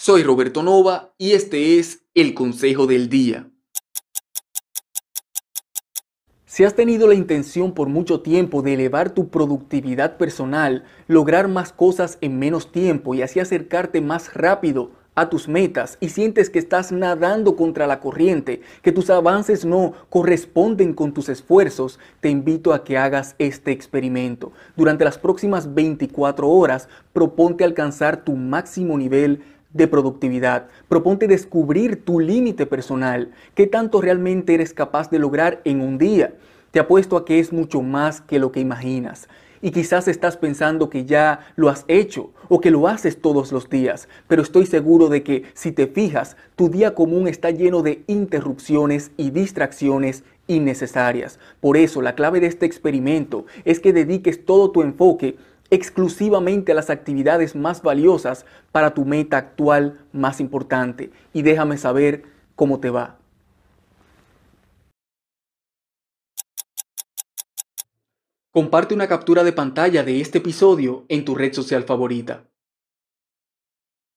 Soy Roberto Nova y este es el Consejo del Día. Si has tenido la intención por mucho tiempo de elevar tu productividad personal, lograr más cosas en menos tiempo y así acercarte más rápido a tus metas y sientes que estás nadando contra la corriente, que tus avances no corresponden con tus esfuerzos, te invito a que hagas este experimento. Durante las próximas 24 horas, proponte alcanzar tu máximo nivel de productividad. Proponte descubrir tu límite personal, qué tanto realmente eres capaz de lograr en un día. Te apuesto a que es mucho más que lo que imaginas. Y quizás estás pensando que ya lo has hecho o que lo haces todos los días, pero estoy seguro de que si te fijas, tu día común está lleno de interrupciones y distracciones innecesarias. Por eso la clave de este experimento es que dediques todo tu enfoque exclusivamente las actividades más valiosas para tu meta actual más importante y déjame saber cómo te va. Comparte una captura de pantalla de este episodio en tu red social favorita.